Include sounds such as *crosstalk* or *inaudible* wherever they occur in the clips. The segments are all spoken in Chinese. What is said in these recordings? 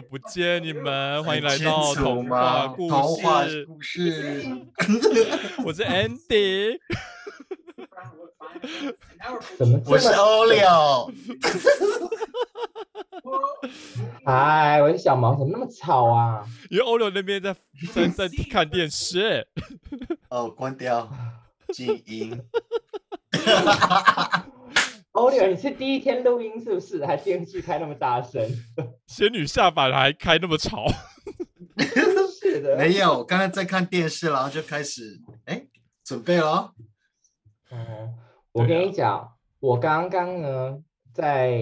久不见你们，欢迎来到童话故童话事。故事，*laughs* 我是 Andy，*laughs* 怎么这我是么？欧六。嗨，我是小毛，怎么那么吵啊？因为欧六那边在在在看电视。哦，关掉，静音。*laughs* 欧六，你是第一天录音是不是？还电视开那么大声？*laughs* 仙女下凡还开那么吵，*laughs* 是的，没有，刚刚在看电视，然后就开始，哎，准备了。哦，我跟你讲，我刚刚呢，在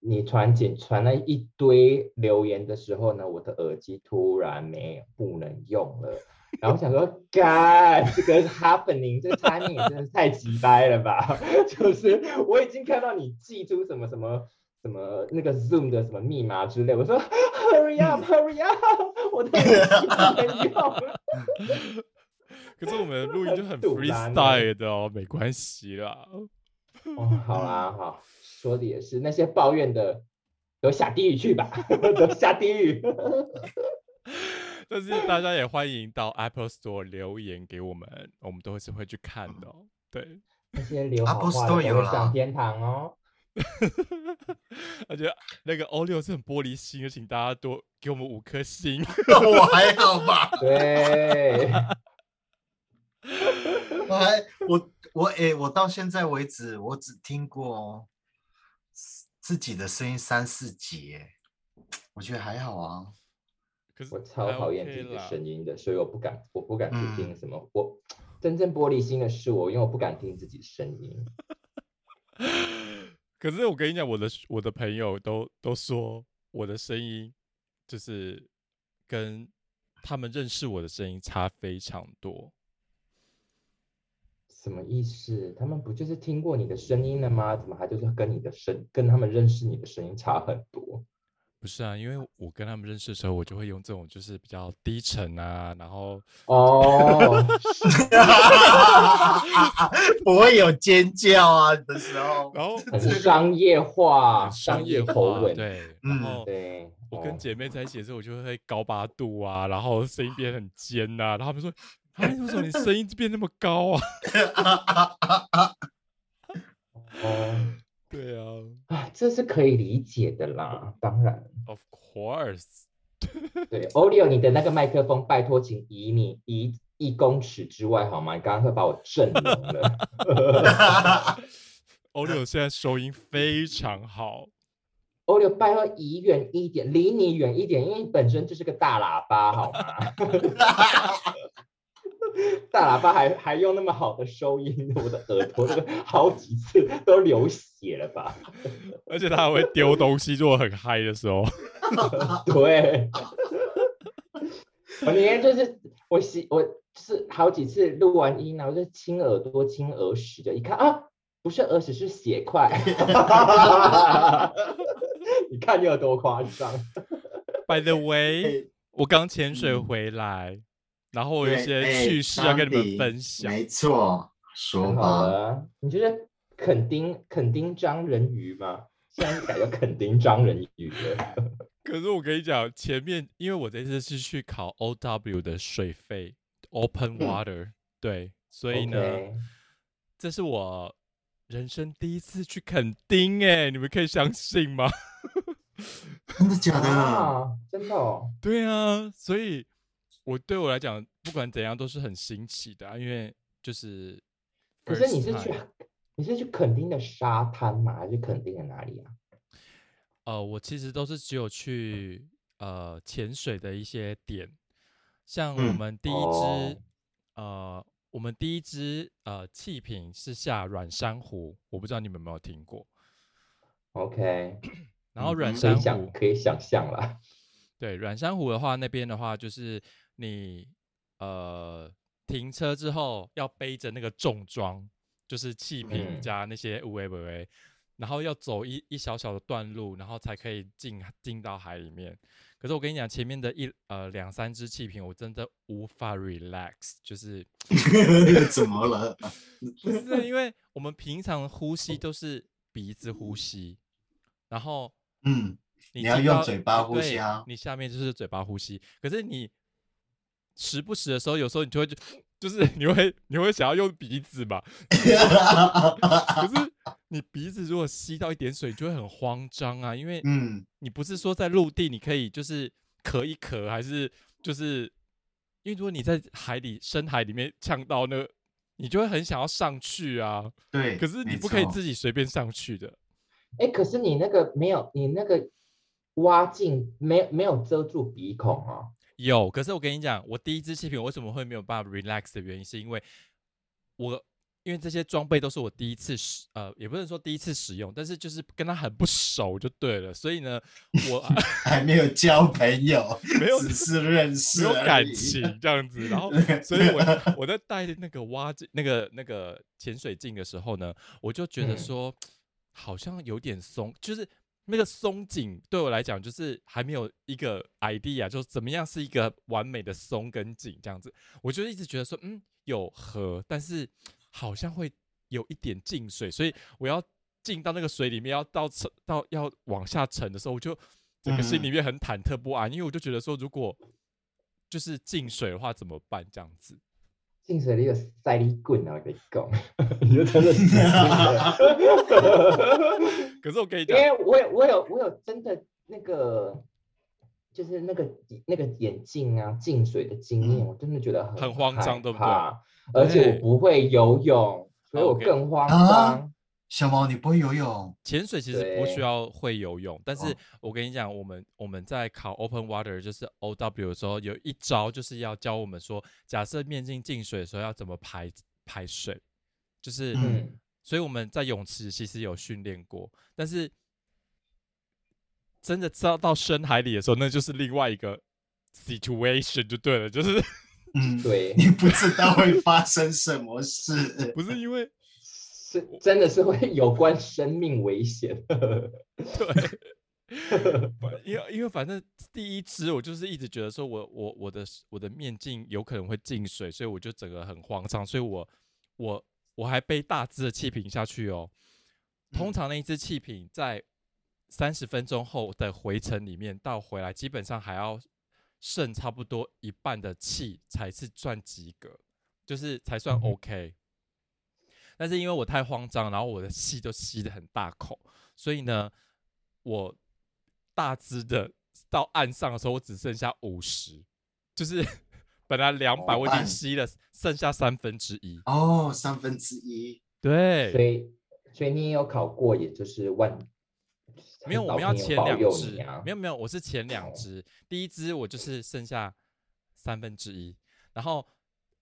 你传简传了一堆留言的时候呢，我的耳机突然没有不能用了。然后我想说，干这个 happening，这个 timing 也真的是太急掰了吧？*laughs* 就是我已经看到你寄出什么什么什么那个 Zoom 的什么密码之类，我说 Hurry up，Hurry up，我的耳机不能用。可是我们录音就很 freestyle 的哦，没关系啦。哦，好啦，好，说的也是，那些抱怨的都下地狱去吧，*laughs* 都下地狱。但是大家也欢迎到 Apple Store 留言给我们，我们都是会去看的、哦。对，那些留好 Apple 话的 Store 都有上天堂哦。而且那个欧六是很玻璃心的，请大家多给我们五颗星。*laughs* 我还好吧？*laughs* 对，*laughs* 我还我我哎，我到现在为止，我只听过自自己的声音三四集，哎，我觉得还好啊。可是我超讨厌自己的啦声音的，所以我不敢，我不敢去嗯听什么。我真正玻璃心的是我，因为我不敢听自己的声音。*laughs* 可是我跟你讲，我的我的朋友都都说我的声音就是跟他们认识我的声音差非常多。什么意思？他们不就是听过你的声音了吗？怎么还就是跟你的声，跟他们认识你的声音差很多？不是啊，因为我跟他们认识的时候，我就会用这种就是比较低沉啊，然后哦，*laughs* 不会有尖叫啊的时候。然后很商业化，商业化，口吻，对，嗯然后对。哦我跟姐妹在一起的时候，我就会高八度啊，然后声音变很尖呐、然后他们说：“啊，为什么你声音变那么高啊 *laughs* 哦，？”对啊啊，这是可以理解的啦，当然。，Of course，*laughs* 对，Olio，你的那个麦克风，拜托请移你移一公尺之外好吗？你刚刚会把我震聋了。*laughs* 欧六现在收音非常好，Olio，拜托移远一点，离你远一点，因为你本身就是个大喇叭好吗？*laughs* *laughs* 大喇叭还还用那么好的收音，我的耳朵都好几次都流血了吧？*laughs* 而且他还会丢东西，如果很嗨的时候。*laughs* 对，我那天就是我洗我就是好几次录完音，然后就亲耳朵亲耳屎，就一看啊，不是耳屎是血块，你看你有多夸张？By the way，哎我刚潜水嗯回来，然后我有一些哎趣事要跟你们分享。没错，说好吧。了，你觉得垦丁垦丁章人鱼吗？现在改叫垦丁章人鱼了。*laughs* 可是我跟你讲，前面因为我这次是去考 OW 的水费 Open 嗯 Water，、对，所以呢这是我人生第一次去垦丁，哎，你们可以相信吗？*laughs* 真的假的？啊，真的哦。对啊，所以我对我来讲，不管怎样都是很新奇的、啊，因为就是。可是你是去你是去垦丁的沙滩吗？还是垦丁的哪里啊？呃，我其实都是只有去呃潜水的一些点，像我嗯们第一支、哦呃，我们第一支呃气瓶是下软珊瑚，我不知道你们有没有听过。OK，*coughs* 然后软珊瑚，想可以想象啦。对软珊瑚的话，那边的话就是你呃停车之后要背着那个重装，就是气瓶嗯加那些无为不为，然后要走一一小小的段路，然后才可以进进到海里面。可是我跟你讲，前面的一呃两三只气瓶，我真的无法 relax，就是 *laughs* 怎么了？*laughs* 不是因为我们平常呼吸都是鼻子呼吸，然后嗯，你要用嘴巴呼对吸啊你下面就是嘴巴呼吸。可是你时不时的时候，有时候你就会就就是 *laughs* 你会你会想要用鼻子嘛，*laughs* 可是你鼻子如果吸到一点水，你就会很慌张啊，因为嗯，你不是说在陆地你可以就是咳一咳，还是就是因为如果你在海里深海里面呛到那个，你就会很想要上去啊。对。可是你不可以自己随便上去的。哎，可是你那个没有，你那个挖镜没有没有遮住鼻孔哦。有，可是我跟你讲，我第一支气瓶为什么会没有办法 relax 的原因，是因为我因为这些装备都是我第一次使，呃，也不能说第一次使用，但是就是跟他很不熟就对了，所以呢，我 *laughs* 还没有交朋友，没有只是认识没有感情这样子，然后 *laughs* 所以我我在带那个蛙镜、那个那个潜水镜的时候呢，我就觉得嗯。说好像有点松，就是那个松紧对我来讲就是还没有一个 idea，就是怎么样是一个完美的松跟紧这样子，我就一直觉得说嗯有合，但是好像会有一点进水，所以我要进到那个水里面，要到沉到要往下沉的时候，我就整个心嗯里面很忐忑不安，因为我就觉得说如果就是进水的话怎么办这样子。进水里有塞力棍啊，我跟你讲，*laughs* 你就真的死定了可是我跟你因讲，为我有我有我有真的那个，就是那个那个眼镜啊进水的经验，嗯。我真的觉得很很慌张害对不对？怕？而且我不会游泳，所以我更慌啊？张。小毛，你不会游泳？潜水其实不需要会游泳，但是哦我跟你讲，我们我们在考 Open Water 就是 O W 的时候，有一招就是要教我们说，假设面镜进水的时候要怎么排排水，就是嗯嗯，所以我们在泳池其实有训练过，但是真的知道到深海里的时候，那就是另外一个 situation 就对了，就是嗯，*laughs* 对，你不知道会发生什么事。*laughs* 不是因为是真的是会有关生命危险。对。不因为因为反正第一支我就是一直觉得说我我我的我的面镜有可能会进水，所以我就整个很慌张，所以我我我还背大支的气瓶下去哦。通嗯常那一支气瓶在三十分钟后的回程里面到回来，基本上还要剩差不多一半的气才是算及格，就是才算 OK。但是因为我太慌张，然后我的气都吸的很大口，所以呢，我大支的到岸上的时候，我只剩下五十，就是 *laughs* 本来两百，我已经吸了剩下三分之一。哦，三分之一。对，所以所以你也有考过，也就是万没有，我们要前两支你啊，没有没有，我是前两只，第一只我就是剩下三分之一，然后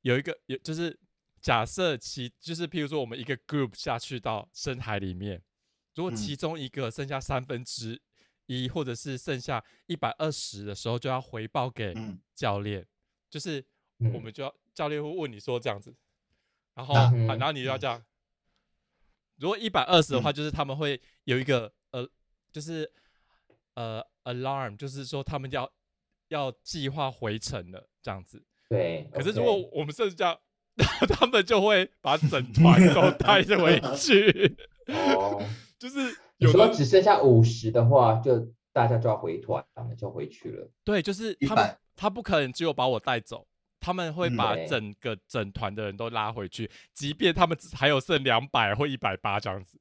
有一个有就是假设其就是譬如说我们一个 group 下去到深海里面，如果嗯其中一个剩下三分之一，或者是剩下一百二十的时候，就要回报给嗯教练，就是嗯我们就要教练会问你说这样子，然后、那啊嗯然后你就要这样。如果一百二十的话，嗯就是他们会有一个呃，就是呃 alarm，就是说他们要要计划回程了这样子。对。可是如果我们剩下，*laughs* 他们就会把整团都带回去，哦，*laughs* 就是你有的说只剩下五十的话，就大家就要回团了，就回去了。对，就是他们他不可能只有把我带走。他们会嗯把整个整团的人都拉回去，即便他们只还有剩两百或一百八这样子。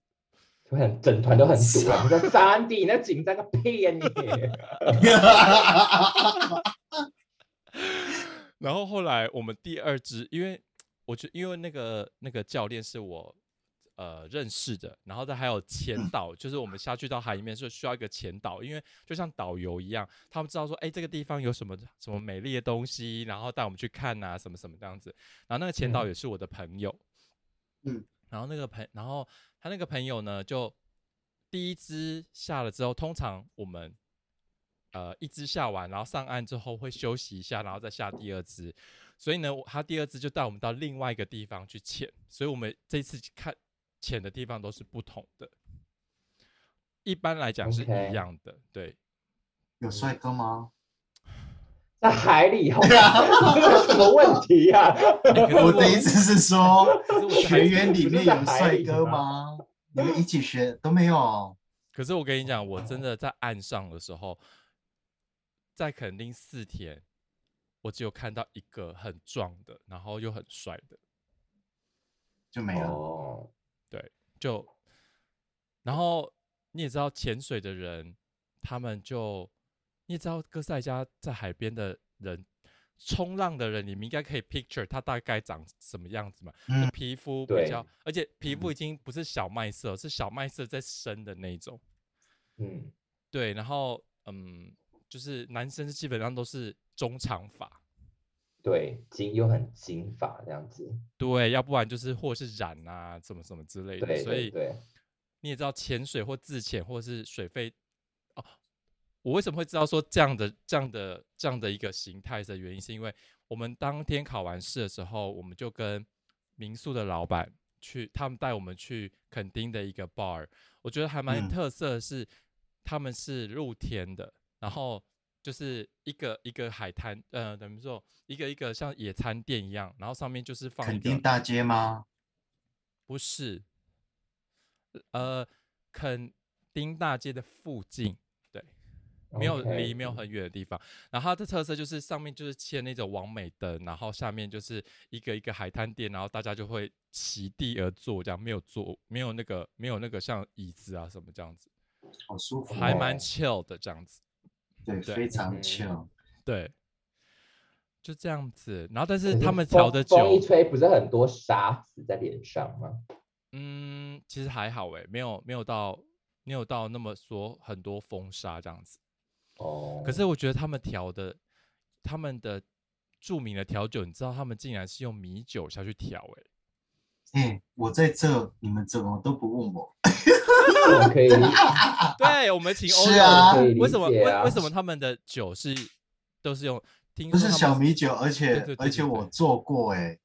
就很整团都很堵啊！你说三弟，那紧张个屁呀、你！*laughs* 然后后来我们第二支，因为我觉因为那个那个教练是我呃认识的，然后他还有前嗯。导，就是我们下去到海里面是需要一个前导，因为就像导游一样，他们知道说，哎，这个地方有什么什么美丽的东西，然后带我们去看啊，什么什么这样子。然后那个前导嗯。也是我的朋友，嗯，然后那个朋，然后他那个朋友呢，就第一支下了之后，通常我们呃一只下完，然后上岸之后会休息一下，然后再下第二只。所以呢，我他第二只就带我们到另外一个地方去潜，所以我们这次看潜的地方都是不同的。一般来讲是一样的对。有帅哥吗？在海里好吗？什么问题呀、我的意思是说学员里面有帅哥吗吗？你们一起学都没有？可是我跟你讲，我真的在岸上的时候，在垦丁四天，我只有看到一个很壮的，然后又很帅的，就没了。对，就，然后你也知道潜水的人，他们就，你也知道哥斯达黎加在海边的人，冲浪的人，你们应该可以 picture 他大概长什么样子嘛？嗯皮肤比较，而且皮肤已经不是小麦色，是小麦色在深的那种。嗯，对，然后嗯，就是男生基本上都是中长发，对，金又很金发这样子，对，要不然就是或是染啊，什么什么之类的。对所以你也知道潜水或自潜或是水费哦，我为什么会知道说这样的这样的这样的一个形态的原因，是因为我们当天考完试的时候，我们就跟民宿的老板去，他们带我们去垦丁的一个 bar，我觉得还蛮嗯。特色的是，他们是露天的，然后就是一个一个海滩，呃，等于说一个一个像野餐垫一样，然后上面就是放一个垦丁大街吗？不是，呃，肯丁大街的附近，对，没有离没有很远的地方。然后它的特色就是上面就是嵌那种完美灯，然后下面就是一个一个海滩垫，然后大家就会席地而坐，这样没有坐，没有那个没有那个像椅子啊什么这样子，好舒服哦，还蛮 chill 的这样子。对，对非常嗯 chill。对，就这样子。然后但是他们调的酒，风风一吹，不是很多沙子在脸上吗？嗯，其实还好哎，没有没有到没有到那么说很多风沙这样子。哦，可是我觉得他们调的，他们的著名的调酒，你知道他们竟然是用米酒下去调、哎，哎，我在这，你们怎么都不问我？我可以，对，我们请欧是啊为什么为啊为什么他们的酒是都是用？听不是小米酒，而且对对对而且我做过哎、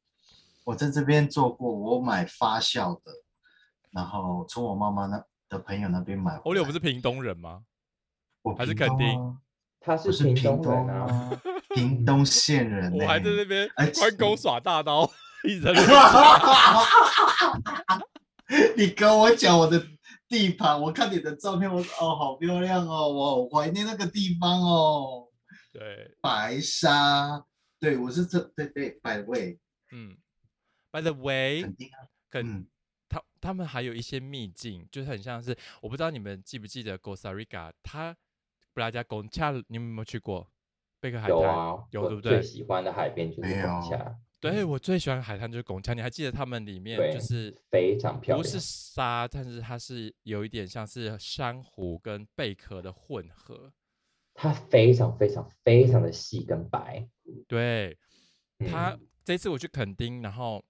我在这边做过，我买发酵的，然后从我妈妈那的朋友那边买。欧柳不是屏东人吗？我还是屏东垦丁啊他我是是屏东人啊，啊，屏东县人、欸。我还在那边哎关公耍大刀，*laughs* 一直在 *laughs* 你跟我讲我的地盘，我看你的照片，我说哦，好漂亮哦，我好怀念那个地方哦，对，白沙。对，我是这对对，，by the way，嗯。By the way，肯定啊，肯嗯，他他们还有一些秘境，就是很像是我不知道你们记不记得 Costa Rica，它布拉加贡恰，你们有没有去过？贝克海滩有啊，有对不对最？喜欢的海边就是没有拱桥，对我最喜欢的海滩就是拱桥，你还记得他们里面就是非常漂亮不是沙，但是它是有一点像是珊瑚跟贝壳的混合。它非常非常非常的细跟白，对，它嗯。这次我去垦丁，然后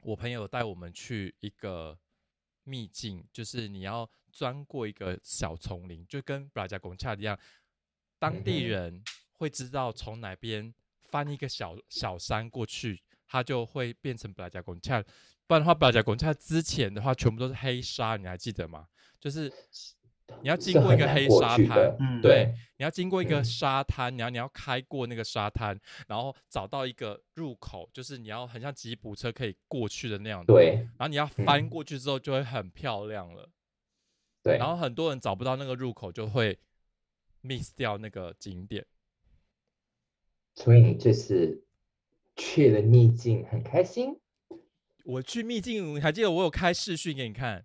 我朋友带我们去一个秘境，就是你要钻过一个小丛林，就跟布拉加贡恰一样，当地人会知道从哪边翻一个小小山过去，它就会变成布拉加贡恰。不然的话，布拉加贡恰之前的话全部都是黑沙，你还记得吗？就是你要经是过一个黑沙滩对对，你要经过一个嗯沙滩，然后你要开过那个沙滩，然后找到一个入口，就是你要很像吉普车可以过去的那样的。对然后你要翻嗯过去之后就会很漂亮了。对，然后很多人找不到那个入口，就会 miss 掉那个景点。所以你这次去了秘境很开心我去秘境，你还记得我有开视讯给你看？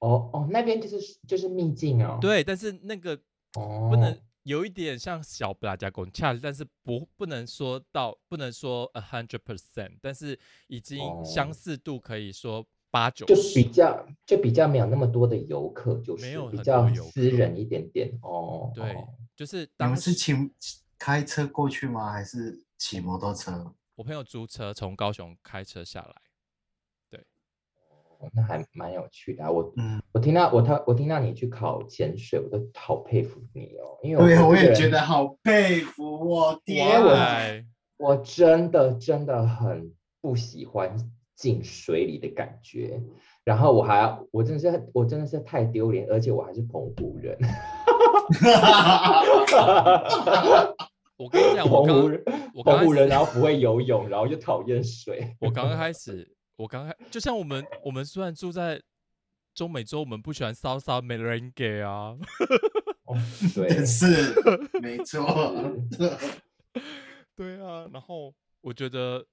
哦哦，那边就是就是秘境哦，对，但是那个哦，不能有一点像小布拉加贡恰，但是不不能说到不能说 a hundred percent，但是已经相哦似度可以说八九就。比较就比较没有那么多的游客，就是没有比较私人一点点哦。对哦，就是你当时们是骑开车过去吗？还是骑摩托车？我朋友租车从高雄开车下来，哦那还蛮有趣的啊、我嗯，我听到我他我听到你去考潜水，我都好佩服你哦，因为对，我也觉得好佩服我天因为我啊！我真的真的很不喜欢进水里的感觉，然后我还要我真的是我真的是太丢脸，而且我还是澎湖人，*laughs* 我跟你讲，我刚我刚人，然后不会游泳，然后又讨厌水，我刚开始，我刚开，就像我们我们虽然住在中美洲我们不喜欢 salsa merengue 啊。哦，对，但是没错，*laughs* 对啊，然后我觉得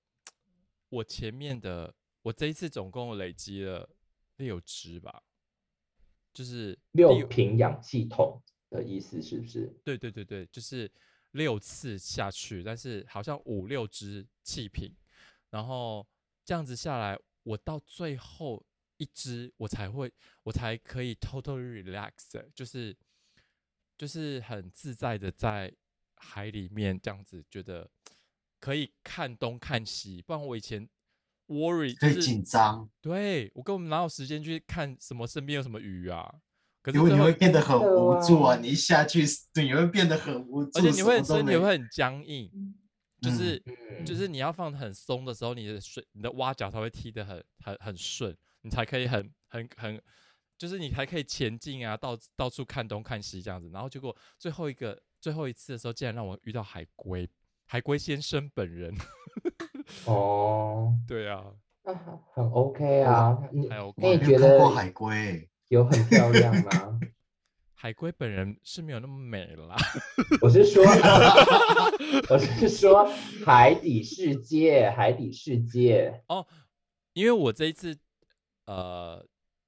我前面的我这一次总共累积了六支吧，就是六瓶氧气筒的意思是不是？对对对对，就是六次下去，但是好像五六支气瓶，然后这样子下来，我到最后一支我才会，我才可以 totally relax，就是就是很自在的在海里面这样子，觉得可以看东看西，不然我以前 worry 最就是紧张，对我根本哪有时间去看什么身边有什么鱼啊？可是因为你会变得很无助啊！你一下去，你会变得很无助，而且你会身体会很僵硬，就嗯是、嗯，就是你要放得很松的时候，你的水你的蛙脚才会踢得很很很顺，你才可以很很很，就是你才可以前进啊，到到处看东看西这样子。然后结果最后一个最后一次的时候，竟然让我遇到海龟，海龟先生本人。哦，*laughs* 对啊，那很很 OK 啊。你还 OK 觉得过海龟，有很漂亮吗？*laughs* 海龟本人是没有那么美啦。*laughs* 我是说，*laughs* 我是说海底世界，海底世界哦。因为我这一次呃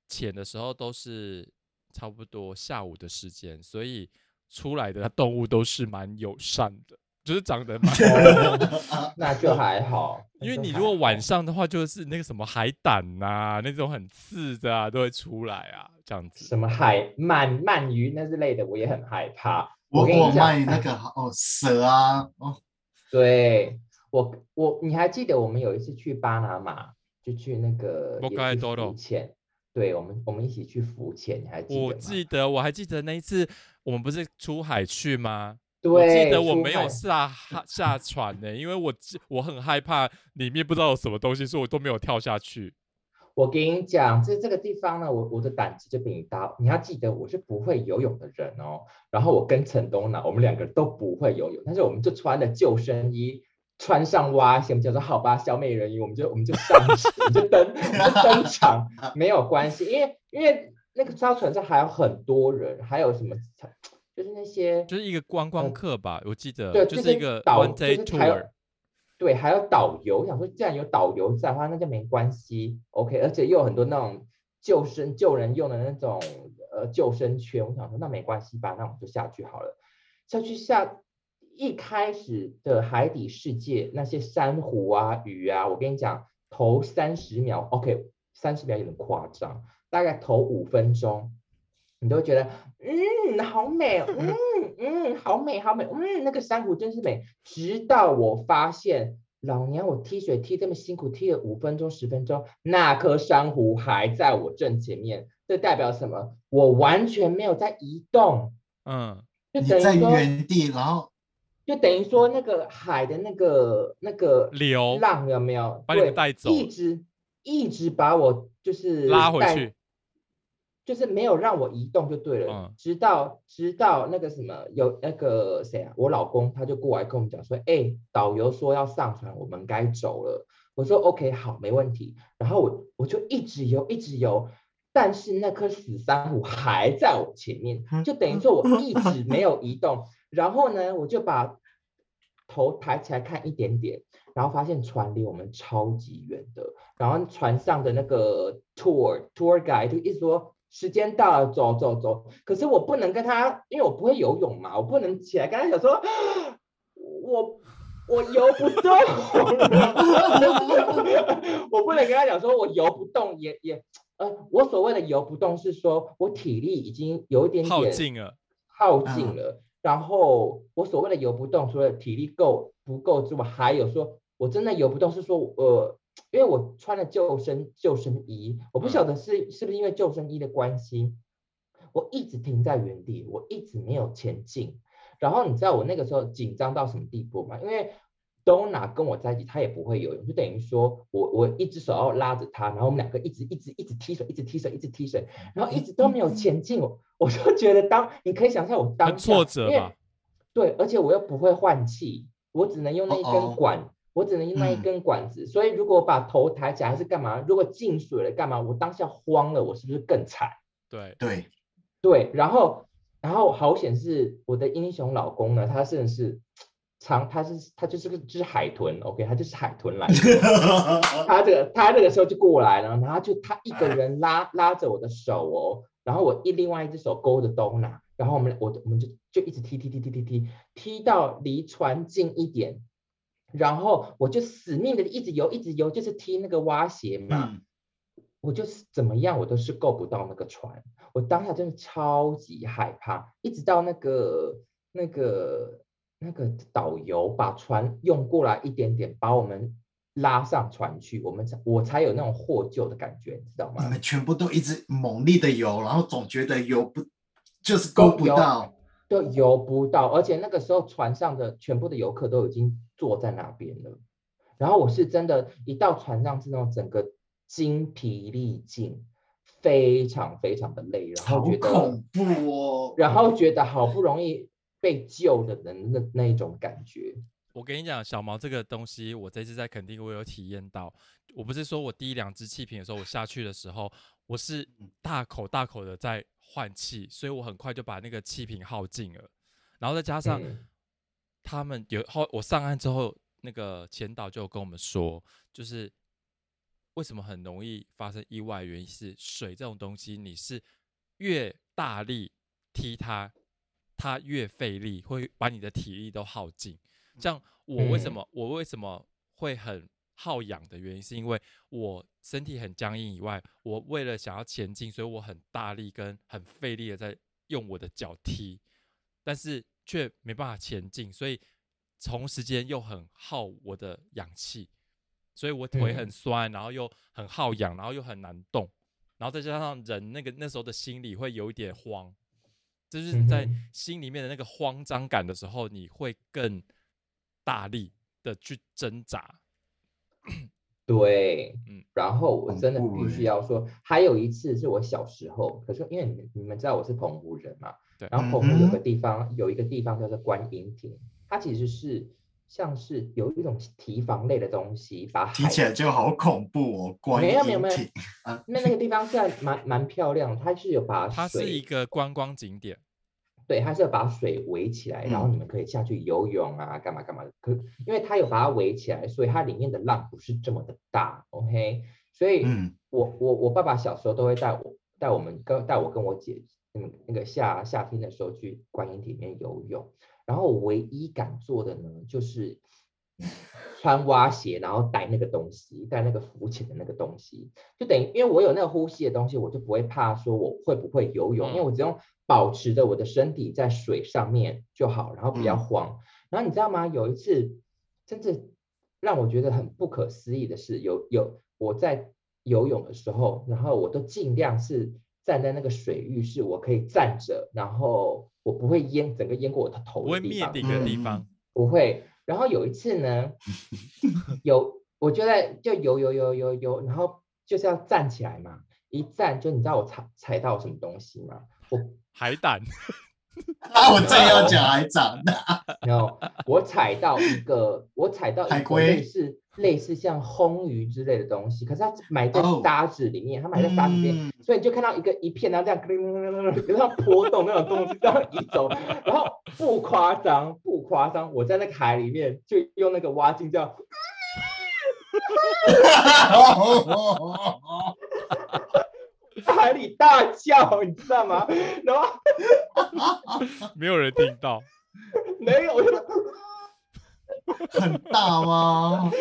潜的时候都是差不多下午的时间，所以出来的动物都是蛮友善的，就是长得蛮。*laughs* 哦那就还好，*laughs* 因为你如果晚上的话，就是那个什么海胆呐、那种很刺的啊，都会出来啊，这样子。什么海鳗鳗鱼那之类的，我也很害怕。我我跟你讲，卖那个哦蛇啊，哦 *laughs* 对我我你还记得我们有一次去巴拿马，就去那个浮潜，对我们我们一起去浮潜，你还记得我吗？记得，我还记得那一次我们不是出海去吗？我记，得我没有下下下船呢、因为我记我很害怕里面不知道有什么东西，所以我都没有跳下去。我跟你讲，这这个地方呢，我我的胆子就比你大。你要记得，我是不会游泳的人哦。然后我跟陈东南，我们两个都不会游泳，但是我们就穿了救生衣，穿上蛙鞋，我们叫做好吧，小美人鱼，我们就我们就上去，我们就登，我们就登场，没有关系，因为因为那个艘船上还有很多人，还有什么，就是那些就是一个观光呃客吧，我记得对，就是一个导 one day 就是还有 tour。对，还有导游。我想说，既然有导游在的话，那就没关系，OK。而且又有很多那种救生救人用的那种呃救生圈，我想说那没关系吧，那我们就下去好了。下去下一开始的海底世界，那些珊瑚啊、鱼啊，我跟你讲，头三十秒，OK，三十秒有点夸张，大概头五分钟，你都会觉得嗯好美哦，嗯嗯好美好美，嗯那个珊瑚真是美。直到我发现，老娘我踢水踢这么辛苦，踢了五分钟十分钟，那颗珊瑚还在我正前面，这代表什么？我完全没有在移动，嗯，就你在等于说，原地，然后就等于说那个海的那个那个流浪有没有把你带走一直一直把我就是拉回去。就是没有让我移动就对了，嗯直到直到那个什么有那个谁啊，我老公他就过来跟我们讲说，哎，导游说要上船，我们该走了。我说 OK 好，没问题。然后我我就一直游一直游，但是那颗死珊瑚还在我前面，就等于说我一直没有移动。*laughs* 然后呢，我就把头抬起来看一点点，然后发现船离我们超级远的。然后船上的那个 tour tour guide 就一直说时间到了，走走走。可是我不能跟他，因为我不会游泳嘛，我不能起来跟他讲说，*gasps* 我我游不动，*laughs* 我不能跟他讲说我游不动，也也呃，我所谓的游不动是说我体力已经有一点耗尽了，耗尽嗯了。然后我所谓的游不动，除了体力够不够之外，还有说我真的游不动，是说呃，因为我穿了救生救生衣，我不晓得是是不是因为救生衣的关系，我一直停在原地，我一直没有前进。然后你知道我那个时候紧张到什么地步吗？因为 Donna 跟我在一起，他也不会游泳，就等于说我我一只手要拉着他，然后我们两个一直一直一直踢水，一直踢水，一直踢水，然后一直都没有前进。我我就觉得当你可以想象我当挫折吧？对，而且我又不会换气，我只能用那一根管我只能用那一嗯根管子，所以如果我把头抬起来还是干嘛？如果进水了干嘛？我当下慌了，我是不是更惨？对，对，对，然后然后好险是我的英雄老公呢，他甚至是长，他是他就是个就是海豚，OK，他就是海豚来的。*laughs* 他这个他这个时候就过来了，然后就他一个人拉拉着我的手哦，然后我一另外一只手勾着兜拿，然后我们我我们就就一直踢踢踢踢踢踢踢到离船近一点，然后我就死命的一直游一直游，就是踢那个蛙鞋嘛。嗯，我就是怎么样，我都是够不到那个船。我当下真的超级害怕，一直到那个那个那个导游把船用过来一点点，把我们拉上船去，我们才我才有那种获救的感觉，你知道吗？你们全部都一直猛力的游，然后总觉得游不，就是够不到。都游不到，而且那个时候船上的全部的游客都已经坐在那边了，然后我是真的，一到船上是那种整个精疲力尽，非常非常的累，然好后觉得恐怖哦！然后觉得好不容易被救的人的那一种感觉。我跟你讲，小毛这个东西，我这次在垦丁我有体验到。我不是说我第一两支气瓶的时候，我下去的时候，我是大口大口的在换气，所以我很快就把那个气瓶耗尽了。然后再加上嗯他们有后，我上岸之后，那个前导就有跟我们说，就是为什么很容易发生意外，原因是水这种东西，你是越大力踢它，它越费力，会把你的体力都耗尽。像我为什嗯。么、我为什么会很好氧的原因，是因为我身体很僵硬以外，我为了想要前进，所以我很大力跟很费力的在用我的脚踢，但是却没办法前进，所以同时间又很耗我的氧气，所以我腿很嗯酸，然后又很耗氧，然后又很难动，然后再加上人那个那时候的心里会有一点慌，就是在心里面的那个慌张感的时候，你会更大力的去挣扎。对，嗯。然后我真的必须欸。要说，还有一次是我小时候，可是因为你们你们知道我是澎湖人嘛，对然后澎湖有嗯个地方有一个地方叫做观音亭，它其实是像是有一种提防类的东西，把海听起来就好恐怖哦！观没有没有没有音亭那那个地方虽然蛮蛮漂亮，它是有把它是一个观光景点，对，它是要把水围起来，然后嗯你们可以下去游泳啊，干嘛干嘛的。可因为它有把它围起来，所以它里面的浪不是这么的大，OK。所以嗯我我我爸爸小时候都会带我带我们跟带我跟我姐，嗯，那个夏夏天的时候去观音亭里面游泳。然后我唯一敢做的呢，就是穿蛙鞋，然后带那个东西，带那个浮潜的那个东西，就等于因为我有那个呼吸的东西，我就不会怕说我会不会游泳，因为嗯我只用保持着我的身体在水上面就好，然后不要嗯慌。然后你知道吗？有一次，真正让我觉得很不可思议的是，有有我在游泳的时候，然后我都尽量是站在那个水域，是我可以站着，然后我不会淹整个淹过我的头不会的地方，灭顶的地嗯方。*laughs* 不会。然后有一次呢，*laughs* 有我就在就游游游游游，然后就是要站起来嘛，一站就你知道我踩踩到什么东西吗？我海胆，*laughs* 啊，我正要讲还长的，*laughs* 然后我踩到一个，我踩到一个类似类似像红鱼之类的东西，可是它埋在哦。沙子里面，它埋在沙子里面，嗯。所以你就看到一个一片，*laughs* 然后这样跟它波动那种东西这样移走，然后不夸张不夸张，我在那个海里面就用那个蛙镜这样，在 *laughs* 海里大叫，你知道吗？然后 *laughs* 没有人听到。*laughs* 没有，*laughs* 很大吗？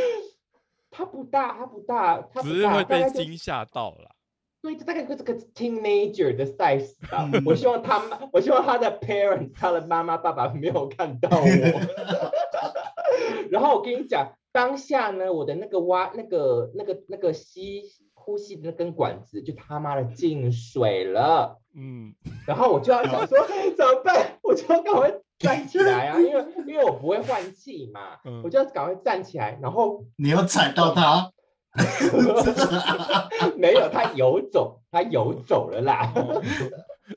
它不大，它不大，它只是大，会被惊吓到了。对，大概就是个 teenager 的 size 我希望他妈，我希望他的 parents，他的妈妈爸爸没有看到我。然后我跟你讲，当下呢，我的那个蛙，那个那个那个吸呼吸的那根管子，就他妈的进水了。嗯，然后我就要想说 *laughs* 怎么办？我就要赶快站起来啊，*laughs* 因为因为我不会换气嘛，嗯我就要赶快站起来，然后你要踩到它？*laughs* 没有它游走，它游走了啦。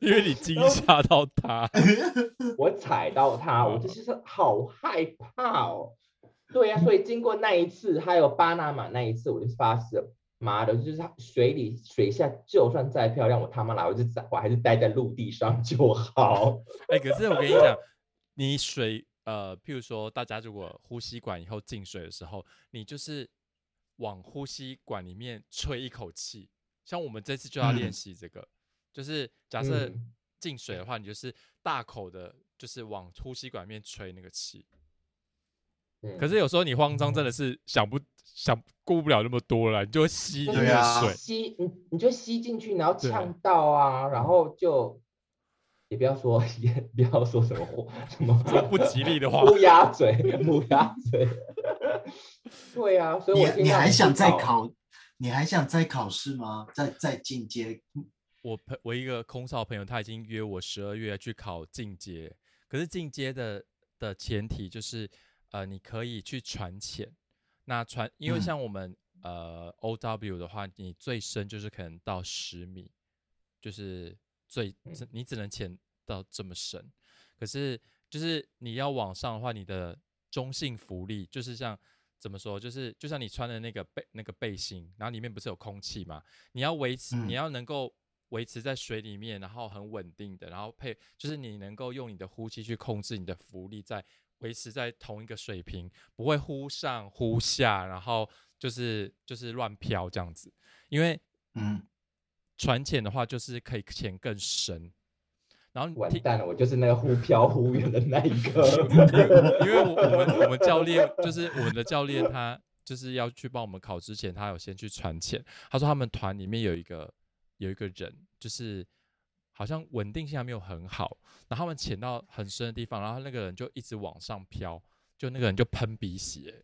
因为你惊吓到它。我踩到它，我就是好害怕哦。对呀、所以经过那一次，还有巴拿马那一次，我就发誓，妈的，就是它水里水下就算再漂亮，我他妈来，我就在我还是待在陆地上就好。*laughs* 哎、可是我跟你讲，你水呃，譬如说大家如果呼吸管以后进水的时候，你就是往呼吸管里面吹一口气。像我们这次就要练嗯习这个，就是假设嗯进水的话，你就是大口的，就是往呼吸管里面吹那个气。嗯可是有时候你慌张，真的是想不想顾不了那么多了，你就会吸那个水。吸你你就吸进去，然后对呛到啊，然后就也不要说也不要说什么话什么说不吉利的话，乌鸦嘴，乌鸦嘴。*laughs* 对啊，所以你我听到思你还想再考？考？你还想再考试吗？再再进阶？我朋我一个空少朋友，他已经约我十二月去考进阶，可是进阶的的前提就是，呃，你可以去船潜。那船，因为嗯像我们、呃 OW 的话，你最深就是可能到十米，就是最你只能潜到这么深。可是就是你要往上的话，你的中性浮力就是像怎么说，就是就像你穿的那个背那个背心，然后里面不是有空气嘛？你要维持，你嗯要能够维持在水里面，然后很稳定的，然后配就是你能够用你的呼吸去控制你的浮力，在维持在同一个水平，不会忽上忽下，然后就是就是乱飘这样子。因为嗯，船潜的话，就是可以潜更深，然后听完蛋了，我就是那个忽飘忽远的那一个。*laughs* 因为我我们我们教练就是我们的教练，他就是要去帮我们考之前，他有先去传潜。他说他们团里面有一个有一个人，就是好像稳定性还没有很好，然后他们潜到很深的地方，然后那个人就一直往上飘，就那个人就喷鼻血。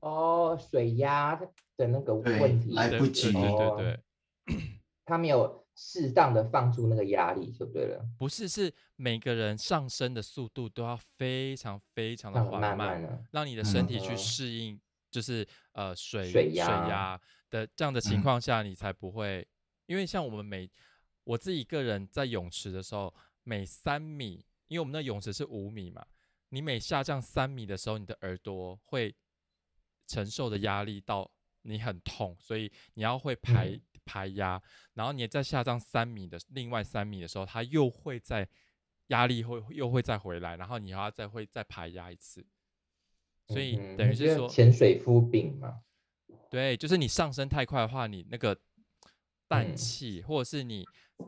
哦，水压的那个对问题，来不及对对对哦对，*clears throat* 他没有适当的放出那个压力就对了，不是是每个人上升的速度都要非常非常的缓慢。让你的身体去嗯适应，就是呃水水压压的这样的情嗯况下，你才不会，因为像我们每我自己一个人在泳池的时候，每三米，因为我们那泳池是五米嘛，你每下降三米的时候，你的耳朵会承受的压力到你很痛，所以你要会排、嗯。排压，然后你再下降三米的另外三米的时候，它又会在压力会又会再回来，然后你还要再会再排压一次，所以等于是说，潜水夫病嘛，对，就是你上升太快的话，你那个氮嗯气，或者是你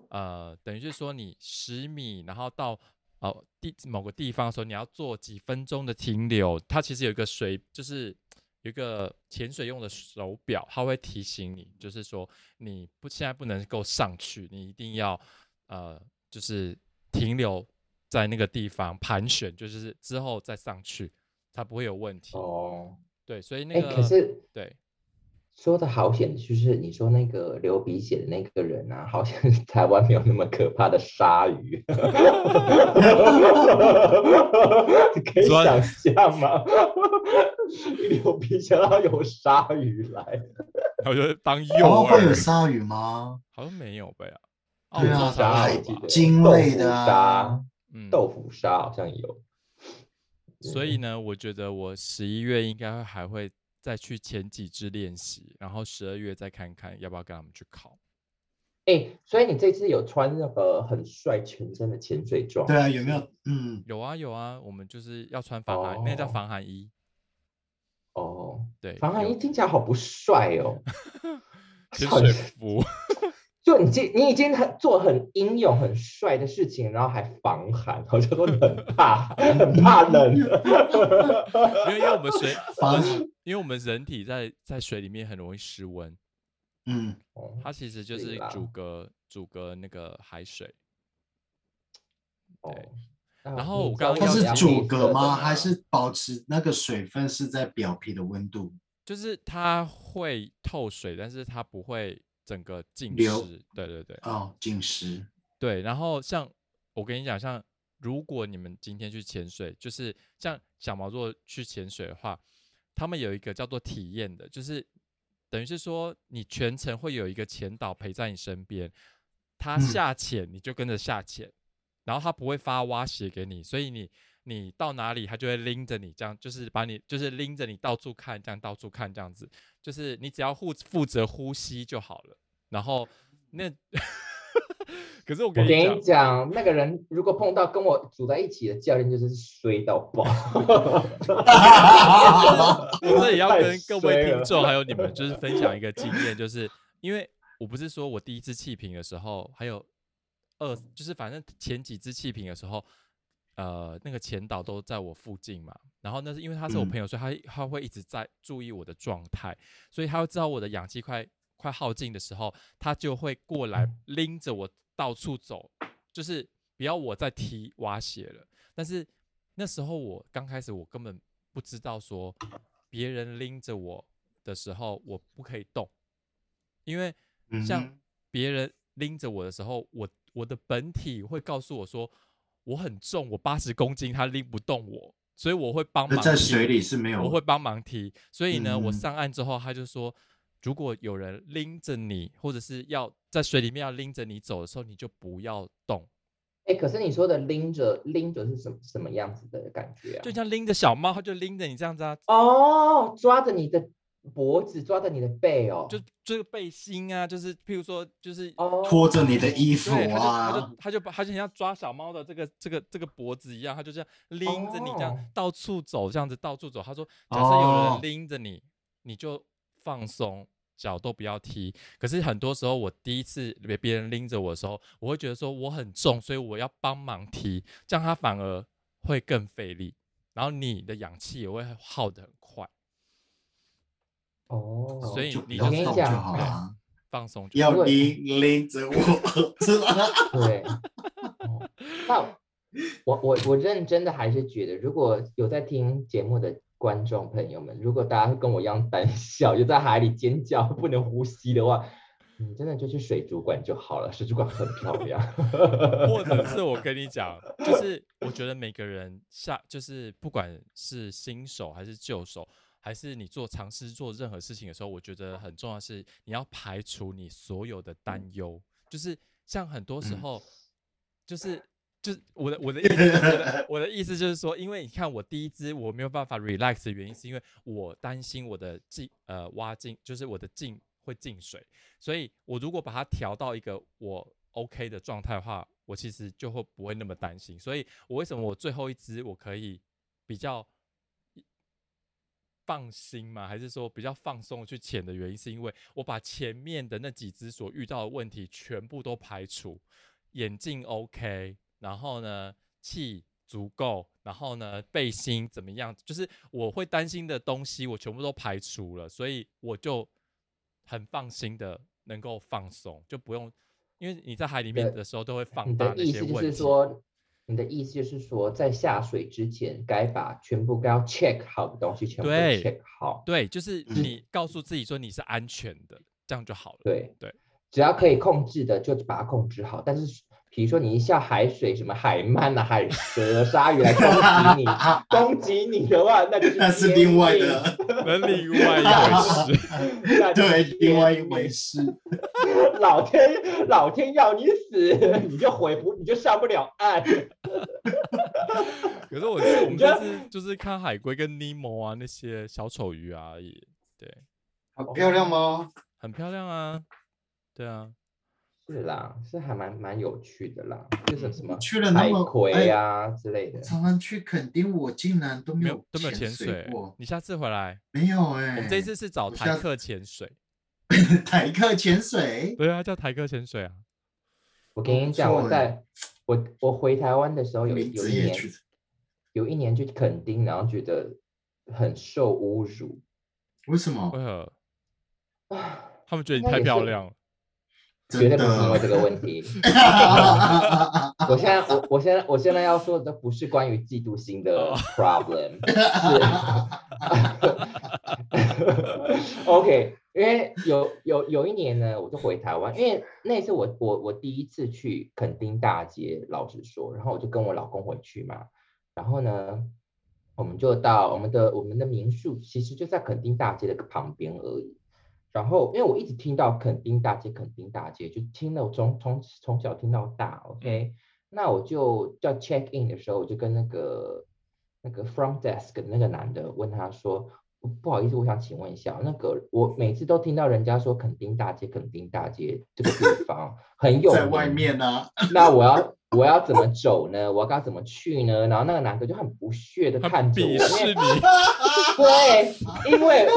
呃，等于是说你十米，然后到呃地某个地方的时候，你要做几分钟的停留，它其实有一个水，就是有一个潜水用的手表，它会提醒你，就是说你不现在不能够上去，你一定要呃，就是停留在那个地方盘旋，就是之后再上去，它不会有问题。哦，对，所以那哎，个可是对。说的好险，就是你说那个流鼻血的那个人啊，好像是台湾没有那么可怕的鲨鱼，你 *laughs* 可以想象吗？*laughs* 流鼻血，然后有鲨鱼来，我觉得当诱台湾会有饵，鲨鱼吗？好像没有吧呀？对啊澳洲才鲨会有吧我记得鲸豆腐类的啊鲨，嗯，豆腐鲨好像有。所以呢，我觉得我十一月应该还会再去前几支练习，然后十二月再看看要不要跟他们去考。哎，所以你这次有穿那个很帅全身的潜水装？对啊，有没有？嗯，有啊有啊，我们就是要穿防寒，那叫哦防寒衣。哦，对，防寒衣听起来好不帅哦。*laughs* 潜水服，就你今你已经很做很英勇、很帅的事情，然后还防寒，我就说你很怕，*laughs* 很怕冷。因为因为我们水，*laughs* 防因为我们人体在在水里面很容易失温，嗯，哦它其实就是阻隔阻隔那个海水。哦对那然后你我刚刚是阻隔吗还是保持那个水分是在表皮的温度？就是它会透水，但是它不会整个浸流湿。对对对哦，紧实。对。然后像我跟你讲，像如果你们今天去潜水，就是像小毛座去潜水的话，他们有一个叫做体验的，就是等于是说你全程会有一个潜导陪在你身边，他嗯下潜你就跟着下潜，然后他不会发蛙鞋给你，所以你你到哪里，他就会拎着你，这样就是把你就是拎着你到处看，这样到处看这样子，就是你只要负负责呼吸就好了。然后那，*laughs* 可是我跟你讲你，讲，那个人如果碰到跟我组在一起的教练，就是衰到爆。我这里要跟各位听众还有你们就是分享一个经验，就是因为我不是说我第一次气瓶的时候，还有二就是反正前几支气瓶的时候，呃，那个前导都在我附近嘛。然后那是因为他是我嗯朋友，所以他他会一直在注意我的状态，所以他会知道我的氧气快快耗尽的时候，他就会过来拎着我到处走，就是不要我再踢挖血了。但是那时候我刚开始，我根本不知道说别人拎着我的时候，我不可以动，因为像嗯别人拎着我的时候，我我的本体会告诉我说我很重，我八十公斤，他拎不动我，所以我会帮忙踢在水里是没有，我会帮忙提。所以呢，我嗯上岸之后，他就说，如果有人拎着你，或者是要在水里面要拎着你走的时候，你就不要动，哎，可是你说的拎着拎着是什么什么样子的感觉啊？就像拎着小猫，它就拎着你这样子啊，哦，抓着你的脖子，抓着你的背哦，就这个背心啊，就是譬如说，就是哦拖着你的衣服啊，他就他啊就，他就把他就像抓小猫的这个这个这个脖子一样，他就这样拎着你这样哦到处走，这样子到处走。他说，假设有人哦拎着你，你就放松，脚都不要踢。可是很多时候，我第一次被别人拎着我的时候，我会觉得说我很重，所以我要帮忙踢，这样他反而会更费力，然后你的氧气也会耗得很快，哦，所以你就是就好了。放松就好。要对拎拎着我，是吧？*laughs* 对，哦那我我我认真的还是觉得，如果有在听节目的观众朋友们，如果大家跟我一样胆小，就在海里尖叫不能呼吸的话，你真的就去水族馆就好了，水族馆很漂亮。*laughs* 或者是我跟你讲，就是我觉得每个人下，就是不管是新手还是旧手，还是你做尝试做任何事情的时候，我觉得很重要的是你要排除你所有的担忧，就是像很多时嗯候，就是。就是我的我的意思，我的我的意思就是说，因为你看我第一支我没有办法 relax 的原因，是因为我担心我的进呃挖进，就是我的进会进水，所以我如果把它调到一个我 OK 的状态的话，我其实就会不会那么担心。所以我为什么我最后一支我可以比较放心吗，还是说比较放松去潜的原因，是因为我把前面的那几只所遇到的问题全部都排除，眼镜 OK，然后呢气足够，然后呢背心怎么样，就是我会担心的东西我全部都排除了，所以我就很放心的能够放松，就不用。因为你在海里面的的时候都会放大那的意思就些问题，是说，你的意思就是说，在下水之前，该把全部该要 check 好的东西全部都 check 好。对，就是嗯你告诉自己说你是安全的，这样就好了。对对，只要可以控制的，就把它控制好。但是，比如说你一下海水，什么海鳗啊、海蛇、鲨鱼来攻击你，*laughs* 攻击你的话，那就是那是另外的，那另外一回事。*laughs* 那就是对，另外一回事。*laughs* 老天，老天要你死，你就回不，你就上不了岸。可是我我们你这这次就是看海龟跟尼莫啊那些小丑鱼啊而已，对，好漂亮吗？很漂亮啊，对啊，是啦，是还蛮蛮有趣的啦，就是什么去了那海么葵哎啊之类的。常常去垦丁，我竟然都没没有都没有潜水水过，，你下次回来，没有哎。我们这次是找台客潜水，*laughs* 台客潜水，对啊，叫台客潜水啊，我跟你讲，我在我我回台湾的时候有名有一年有一年去垦丁，然后觉得很受侮辱为什么？为何？啊，他们觉得你太漂亮了，绝对不是因为这个问题。*laughs* 我现在我我现在我现在要说的不是关于嫉妒心的哦 problem，*laughs* 是 *laughs* OK，因为有有有一年呢，我就回台湾，因为那次我我我第一次去垦丁大街，老实说，然后我就跟我老公回去嘛，然后呢，我们就到我们的我们的民宿，其实就在垦丁大街的旁边而已。然后，因为我一直听到垦丁大街，垦丁大街，就听到从从从小听到大，OK，、那我就叫 check in 的时候，我就跟那个那个 front desk 的那个男的问他说：“不好意思，我想请问一下，那个我每次都听到人家说垦丁大街，垦丁大街这个地方 *laughs* 很有在外面呢、*laughs* 那我要我要怎么走呢？我该怎么去呢？然后那个男的就很不屑的看着我，因鄙视为你，*laughs* 对，因为我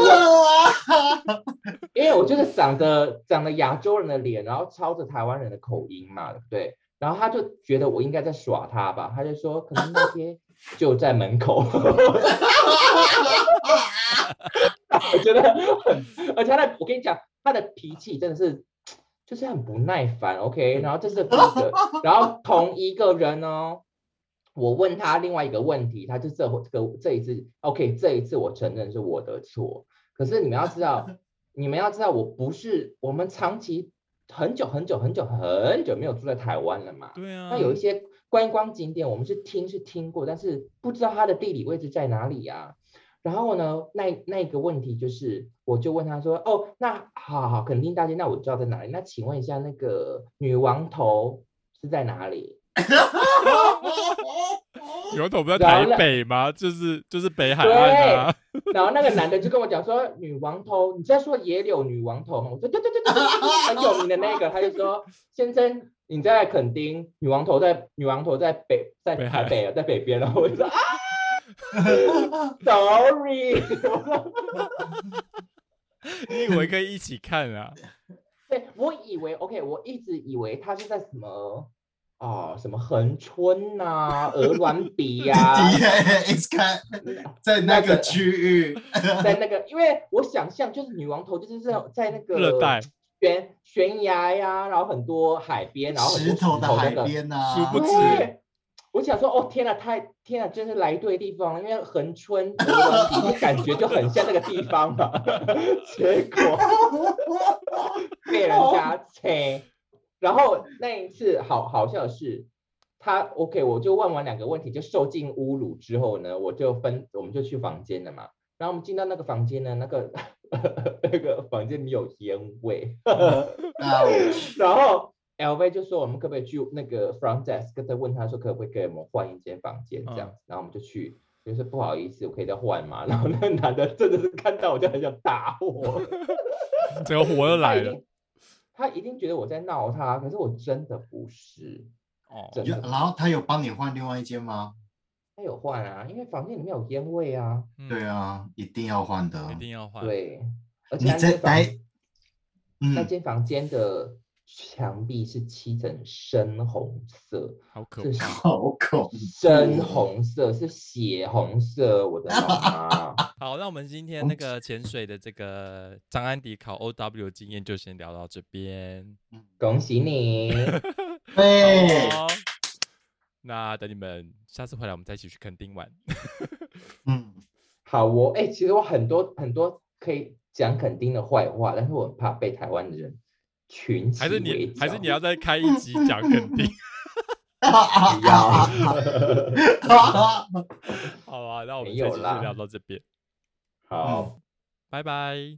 *laughs* 因为我就是长得长得亚洲人的脸，然后操着台湾人的口音嘛，对不对？然后他就觉得我应该在耍他吧，他就说可能那天就在门口，*laughs* 我觉得很，而且他的我跟你讲，他的脾气真的是就是很不耐烦，OK，然后这是第一个，然后同一个人哦。我问他另外一个问题，他就这这个这一次，OK，这一次我承认是我的错。可是你们要知道，*laughs* 你们要知道，我不是我们长期很久很久很久很久没有住在台湾了嘛。对啊，那有一些观光景点，我们是听是听过，但是不知道它的地理位置在哪里呀、然后呢，那那个问题就是，我就问他说，哦，那好好，肯丁大街，那我知道在哪里。那请问一下，那个女王头是在哪里？*laughs* 女王头不在台北吗？就是就是北海岸啊，然后那个男的就跟我讲说，女王头，你在说野柳女王头吗？我说对对对对对，很有名的那个。他就说，先生，你在垦丁，女王头在女王头在北，在台北啊，在北边。然 *laughs* 后我就说啊 *laughs* sorry，*laughs* 你以为可以一起看啊？*laughs* 对我以为 OK，我一直以为他是在什么啊、什么恒春呐、鹅銮鼻呀、，Yes，看在那个区域，在那个，因为我想象就是女王头就是在在那个热带悬悬崖呀，然后很多海边，然后很多石头的海那个。边啊，殊不知对，我想说，哦天呐，太天呐，真是来对地方了，因为恒春鹅銮鼻感觉就很像那个地方嘛，*laughs* 结果 *laughs* 被人家切。然后那一次好好笑的是，他 OK，我就问完两个问题，就受尽侮辱之后呢，我就分我们就去房间了嘛。然后我们进到那个房间呢，那个 *laughs* 那个房间里有烟味，啊，然后 LV 就说我们可不可以去那个 front desk，再问他说可不可以给我们换一间房间这样子，然后我们就去，就是不好意思，我可以再换嘛？然后那个男的真的是看到我就很想打我，*laughs* 这个火又来了他一定他一定觉得我在闹他，可是我真的不是，哦。真的就然后他有帮你换另外一间吗？他有换啊，因为房间里面有烟味啊，嗯对，啊，一定要换的一。定要换。，对，而且你那间房那嗯，间房间的墙壁是漆成深红色，好可怕。好恐怖深哦红色，是血红色，我的老妈。好，那我们今天那个潜水的这个张安迪考 OW 经验就先聊到这边。恭喜你！对，好哦那等你们下次回来，我们再一起去垦丁玩。嗯，*laughs* 好，我哎、其实我很多很多可以讲垦丁的坏话，但是我很怕被台湾人群起还是你还是你要再开一集讲 *laughs* 肯定？不要？好啊，那我们这期就聊到这边，好。拜拜。